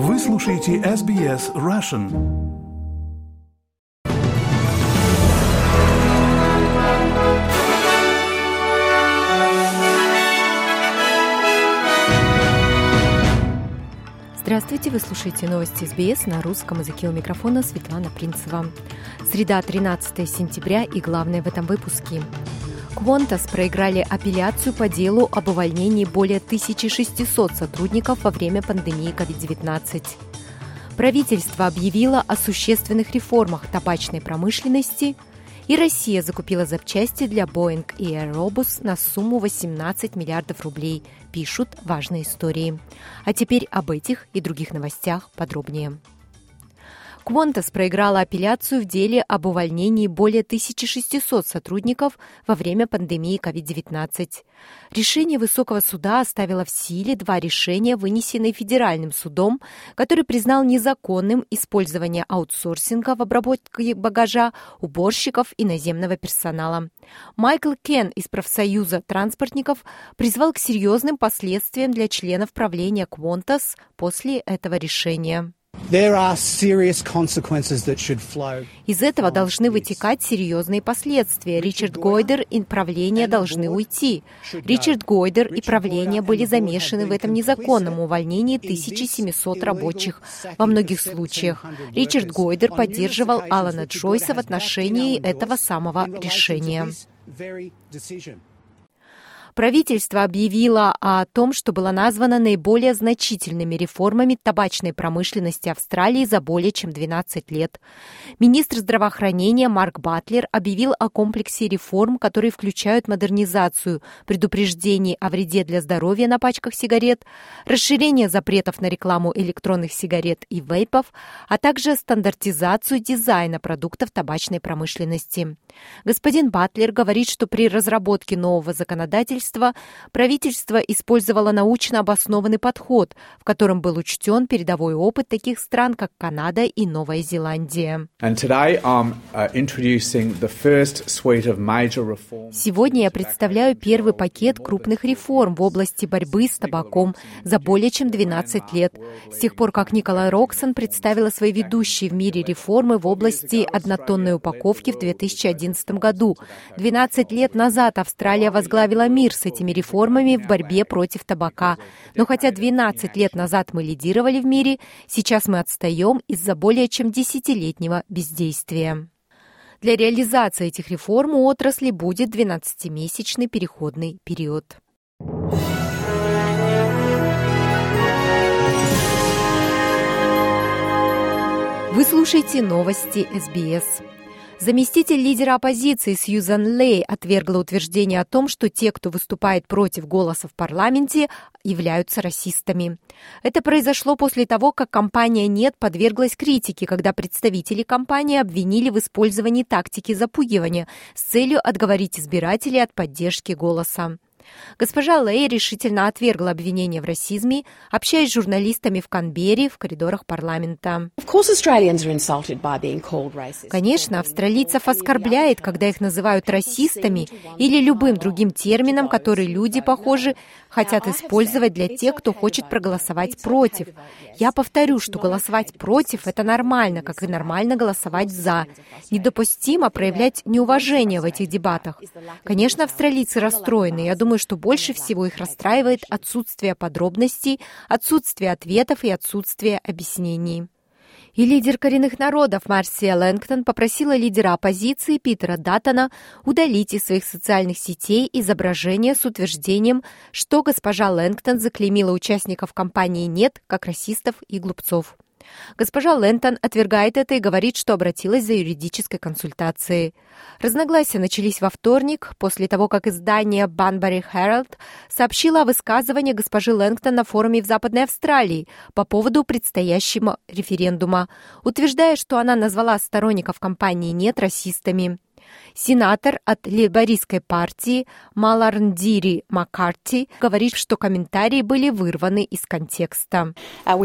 Вы слушаете SBS Russian. Здравствуйте, вы слушаете новости СБС на русском языке у микрофона Светлана Принцева. Среда, 13 сентября и главное в этом выпуске. Квонтас проиграли апелляцию по делу об увольнении более 1600 сотрудников во время пандемии COVID-19. Правительство объявило о существенных реформах табачной промышленности, и Россия закупила запчасти для Boeing и Airbus на сумму 18 миллиардов рублей, пишут важные истории. А теперь об этих и других новостях подробнее. Квонтас проиграла апелляцию в деле об увольнении более 1600 сотрудников во время пандемии COVID-19. Решение Высокого суда оставило в силе два решения, вынесенные Федеральным судом, который признал незаконным использование аутсорсинга в обработке багажа уборщиков и наземного персонала. Майкл Кен из профсоюза транспортников призвал к серьезным последствиям для членов правления Квонтас после этого решения. Из этого должны вытекать серьезные последствия. Ричард Гойдер и правление должны уйти. Ричард Гойдер и правление были замешаны в этом незаконном увольнении 1700 рабочих во многих случаях. Ричард Гойдер поддерживал Алана Джойса в отношении этого самого решения. Правительство объявило о том, что было названо наиболее значительными реформами табачной промышленности Австралии за более чем 12 лет. Министр здравоохранения Марк Батлер объявил о комплексе реформ, которые включают модернизацию предупреждений о вреде для здоровья на пачках сигарет, расширение запретов на рекламу электронных сигарет и вейпов, а также стандартизацию дизайна продуктов табачной промышленности. Господин Батлер говорит, что при разработке нового законодательства правительства, правительство использовало научно обоснованный подход, в котором был учтен передовой опыт таких стран, как Канада и Новая Зеландия. Uh, Сегодня я представляю первый пакет крупных реформ в области борьбы с табаком за более чем 12 лет. С тех пор, как Никола Роксон представила свои ведущие в мире реформы в области однотонной упаковки в 2011 году. 12 лет назад Австралия возглавила мир с этими реформами в борьбе против табака. Но хотя 12 лет назад мы лидировали в мире, сейчас мы отстаем из-за более чем десятилетнего бездействия. Для реализации этих реформ у отрасли будет 12-месячный переходный период. Вы слушаете новости СБС. Заместитель лидера оппозиции Сьюзан Лей отвергла утверждение о том, что те, кто выступает против голоса в парламенте, являются расистами. Это произошло после того, как компания «Нет» подверглась критике, когда представители компании обвинили в использовании тактики запугивания с целью отговорить избирателей от поддержки голоса. Госпожа Лэй решительно отвергла обвинения в расизме, общаясь с журналистами в Канберре в коридорах парламента. Конечно, австралийцев оскорбляет, когда их называют расистами или любым другим термином, который люди, похоже, хотят использовать для тех, кто хочет проголосовать против. Я повторю, что голосовать против – это нормально, как и нормально голосовать «за». Недопустимо проявлять неуважение в этих дебатах. Конечно, австралийцы расстроены. Я думаю, что больше всего их расстраивает отсутствие подробностей, отсутствие ответов и отсутствие объяснений. И лидер коренных народов Марсия Лэнгтон попросила лидера оппозиции Питера Даттона удалить из своих социальных сетей изображение с утверждением, что госпожа Лэнгтон заклеймила участников кампании «Нет» как расистов и глупцов. Госпожа Лэнтон отвергает это и говорит, что обратилась за юридической консультацией. Разногласия начались во вторник, после того, как издание Банбари Herald сообщило о высказывании госпожи Лэнгтон на форуме в Западной Австралии по поводу предстоящего референдума, утверждая, что она назвала сторонников компании «Нет» расистами. Сенатор от лейбористской партии Маларндири Маккарти говорит, что комментарии были вырваны из контекста. Uh,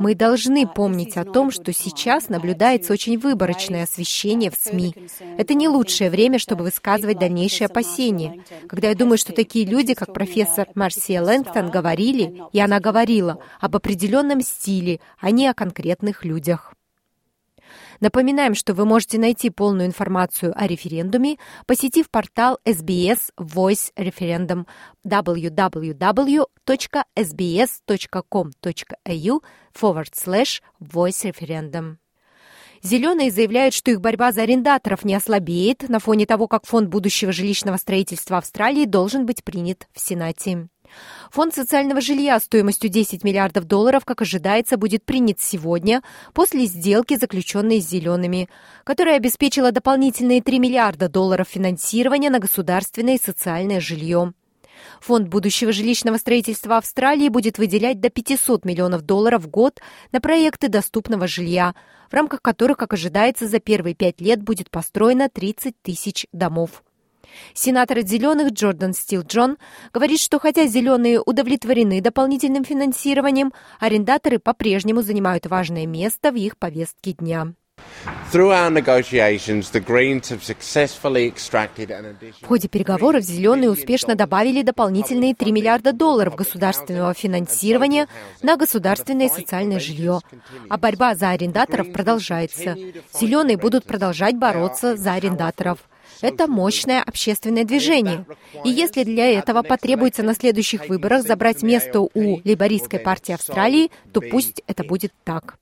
Мы должны помнить о том, что сейчас наблюдается очень выборочное освещение в СМИ. Это не лучшее время, чтобы высказывать дальнейшие опасения. Когда я думаю, что такие люди, как профессор Марсия Лэнгтон, говорили, и она говорила об определенном стиле, а не о конкретных людях. Напоминаем, что вы можете найти полную информацию о референдуме, посетив портал SBS Voice Referendum www.sbs.com.au forward slash voice referendum. Зеленые заявляют, что их борьба за арендаторов не ослабеет на фоне того, как Фонд будущего жилищного строительства Австралии должен быть принят в Сенате. Фонд социального жилья стоимостью 10 миллиардов долларов, как ожидается, будет принят сегодня после сделки, заключенной с «Зелеными», которая обеспечила дополнительные 3 миллиарда долларов финансирования на государственное и социальное жилье. Фонд будущего жилищного строительства Австралии будет выделять до 500 миллионов долларов в год на проекты доступного жилья, в рамках которых, как ожидается, за первые пять лет будет построено 30 тысяч домов. Сенатор от «Зеленых» Джордан Стил Джон говорит, что хотя «Зеленые» удовлетворены дополнительным финансированием, арендаторы по-прежнему занимают важное место в их повестке дня. В ходе переговоров «Зеленые» успешно добавили дополнительные 3 миллиарда долларов государственного финансирования на государственное и социальное жилье. А борьба за арендаторов продолжается. «Зеленые» будут продолжать бороться за арендаторов. Это мощное общественное движение. И если для этого потребуется на следующих выборах забрать место у Лейбористской партии Австралии, то пусть это будет так.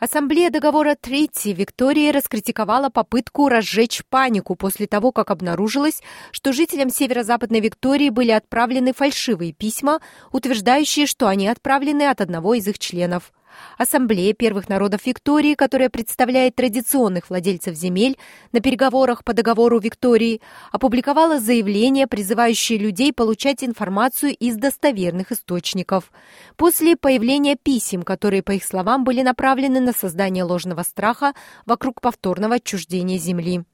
Ассамблея договора Трити Виктории раскритиковала попытку разжечь панику после того, как обнаружилось, что жителям северо-западной Виктории были отправлены фальшивые письма, утверждающие, что они отправлены от одного из их членов – Ассамблея первых народов Виктории, которая представляет традиционных владельцев земель на переговорах по договору Виктории, опубликовала заявление, призывающее людей получать информацию из достоверных источников. После появления писем, которые, по их словам, были направлены на создание ложного страха вокруг повторного отчуждения земли.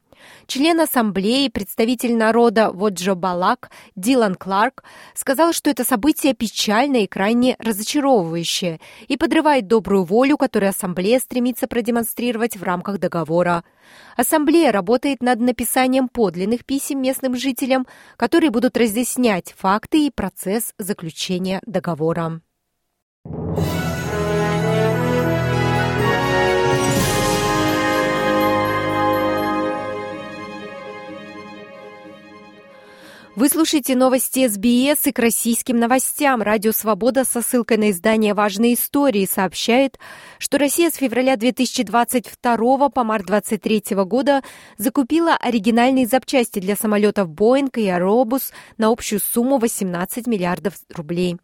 Член Ассамблеи, представитель народа Воджо Балак Дилан Кларк сказал, что это событие печальное и крайне разочаровывающее и подрывает добрую волю, которую Ассамблея стремится продемонстрировать в рамках договора. Ассамблея работает над написанием подлинных писем местным жителям, которые будут разъяснять факты и процесс заключения договора. Вы слушаете новости СБС и к российским новостям. Радио «Свобода» со ссылкой на издание «Важные истории» сообщает, что Россия с февраля 2022 по март 2023 года закупила оригинальные запчасти для самолетов «Боинг» и «Аэробус» на общую сумму 18 миллиардов рублей.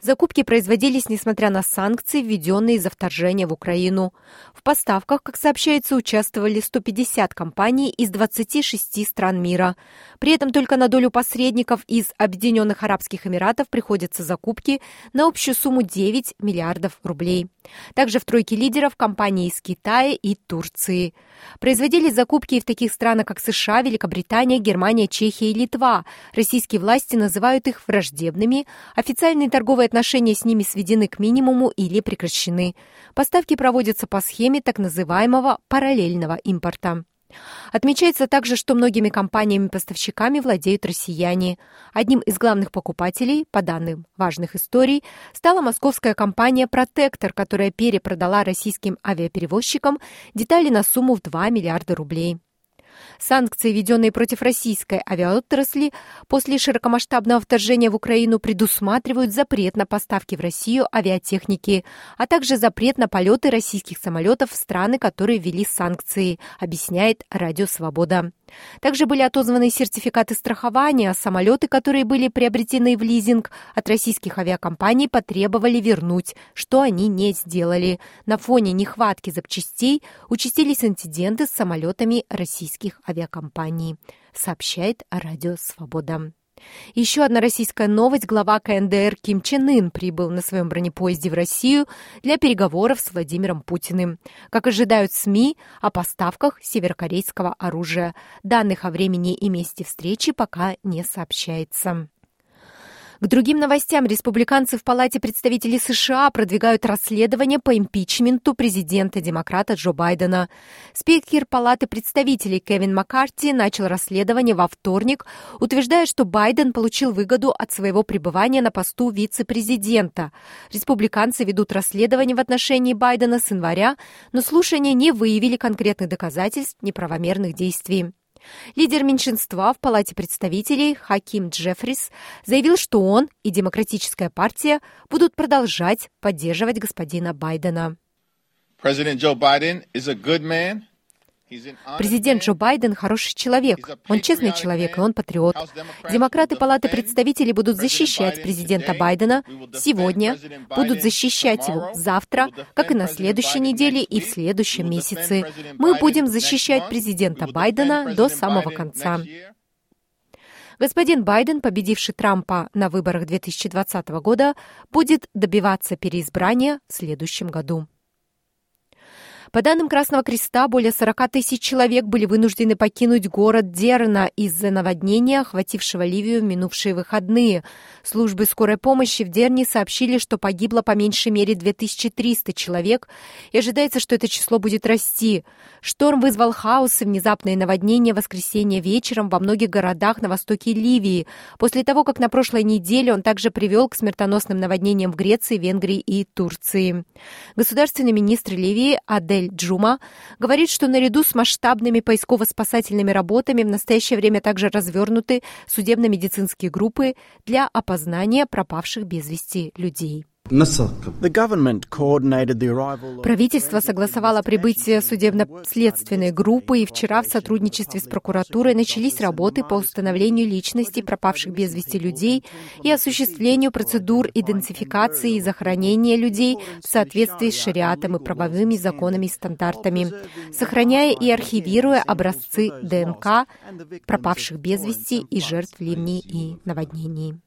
Закупки производились несмотря на санкции, введенные из-за вторжения в Украину. В поставках, как сообщается, участвовали 150 компаний из 26 стран мира. При этом только на долю посредников из Объединенных Арабских Эмиратов приходятся закупки на общую сумму 9 миллиардов рублей. Также в тройке лидеров компании из Китая и Турции. Производились закупки и в таких странах, как США, Великобритания, Германия, Чехия и Литва. Российские власти называют их враждебными. Официальные торговые отношения с ними сведены к минимуму или прекращены. Поставки проводятся по схеме так называемого параллельного импорта. Отмечается также, что многими компаниями-поставщиками владеют россияне. Одним из главных покупателей, по данным важных историй, стала московская компания «Протектор», которая перепродала российским авиаперевозчикам детали на сумму в 2 миллиарда рублей. Санкции, введенные против российской авиаотрасли после широкомасштабного вторжения в Украину, предусматривают запрет на поставки в Россию авиатехники, а также запрет на полеты российских самолетов в страны, которые ввели санкции, объясняет Радио Свобода. Также были отозваны сертификаты страхования, а самолеты, которые были приобретены в лизинг от российских авиакомпаний, потребовали вернуть, что они не сделали. На фоне нехватки запчастей участились инциденты с самолетами российских авиакомпаний, сообщает Радио Свобода. Еще одна российская новость. Глава КНДР Ким Чен Ын прибыл на своем бронепоезде в Россию для переговоров с Владимиром Путиным. Как ожидают СМИ о поставках северокорейского оружия. Данных о времени и месте встречи пока не сообщается. К другим новостям республиканцы в Палате представителей США продвигают расследование по импичменту президента-демократа Джо Байдена. Спикер Палаты представителей Кевин Маккарти начал расследование во вторник, утверждая, что Байден получил выгоду от своего пребывания на посту вице-президента. Республиканцы ведут расследование в отношении Байдена с января, но слушания не выявили конкретных доказательств неправомерных действий. Лидер меньшинства в Палате представителей Хаким Джеффрис заявил, что он и Демократическая партия будут продолжать поддерживать господина Байдена. President Joe Biden is a good man. Президент Джо Байден хороший человек, он честный человек, и он патриот. Демократы Палаты представителей будут защищать президента Байдена. Сегодня, будут защищать его. завтра, как и на следующей неделе и в следующем месяце. Мы будем защищать президента Байдена до самого конца. Господин Байден, победивший Трампа на выборах 2020 года, будет добиваться переизбрания в следующем году. По данным Красного Креста, более 40 тысяч человек были вынуждены покинуть город Дерна из-за наводнения, охватившего Ливию в минувшие выходные. Службы скорой помощи в Дерне сообщили, что погибло по меньшей мере 2300 человек, и ожидается, что это число будет расти. Шторм вызвал хаос и внезапное наводнение в воскресенье вечером во многих городах на востоке Ливии, после того, как на прошлой неделе он также привел к смертоносным наводнениям в Греции, Венгрии и Турции. Государственный министр Ливии Адель Эль Джума говорит, что наряду с масштабными поисково-спасательными работами в настоящее время также развернуты судебно-медицинские группы для опознания пропавших без вести людей. Правительство согласовало прибытие судебно-следственной группы, и вчера в сотрудничестве с прокуратурой начались работы по установлению личности пропавших без вести людей и осуществлению процедур идентификации и захоронения людей в соответствии с шариатом и правовыми законами и стандартами, сохраняя и архивируя образцы ДНК пропавших без вести и жертв ливней и наводнений.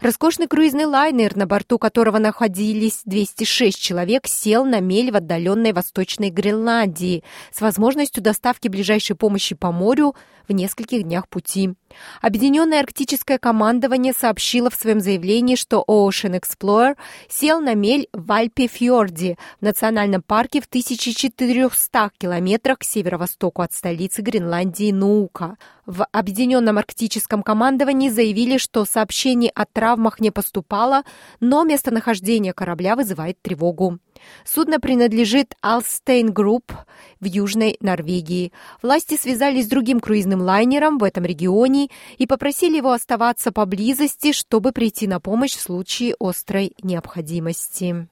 Роскошный круизный лайнер, на борту которого находились 206 человек, сел на мель в отдаленной Восточной Гренландии с возможностью доставки ближайшей помощи по морю в нескольких днях пути. Объединенное арктическое командование сообщило в своем заявлении, что Ocean Explorer сел на мель в Альпе-Фьорде в национальном парке в 1400 километрах к северо-востоку от столицы Гренландии Нуука. В Объединенном арктическом командовании заявили, что сообщений о травмах не поступало, но местонахождение корабля вызывает тревогу. Судно принадлежит Alstein Group в Южной Норвегии. Власти связались с другим круизным лайнером в этом регионе и попросили его оставаться поблизости, чтобы прийти на помощь в случае острой необходимости.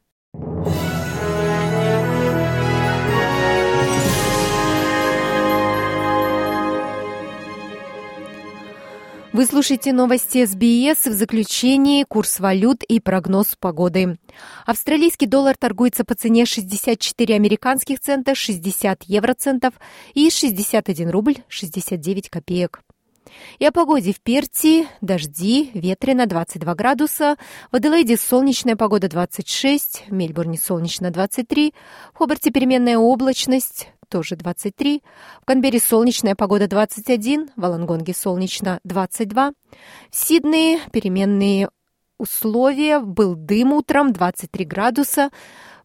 Вы слушаете новости СБС. В заключении курс валют и прогноз погоды. Австралийский доллар торгуется по цене 64 американских цента, 60 евроцентов и 61 рубль 69 копеек. И о погоде в Перти. Дожди, ветрено 22 градуса. В Аделаиде солнечная погода 26. В Мельбурне солнечно 23. В Хобарте переменная облачность тоже 23. В Канберре солнечная погода 21, в Алангонге солнечно 22. В Сиднее переменные условия, был дым утром 23 градуса.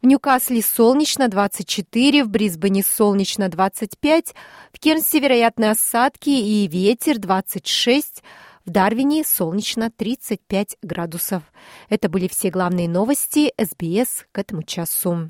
В Ньюкасле солнечно 24, в Брисбене солнечно 25, в Кернсе вероятны осадки и ветер 26, в Дарвине солнечно 35 градусов. Это были все главные новости СБС к этому часу.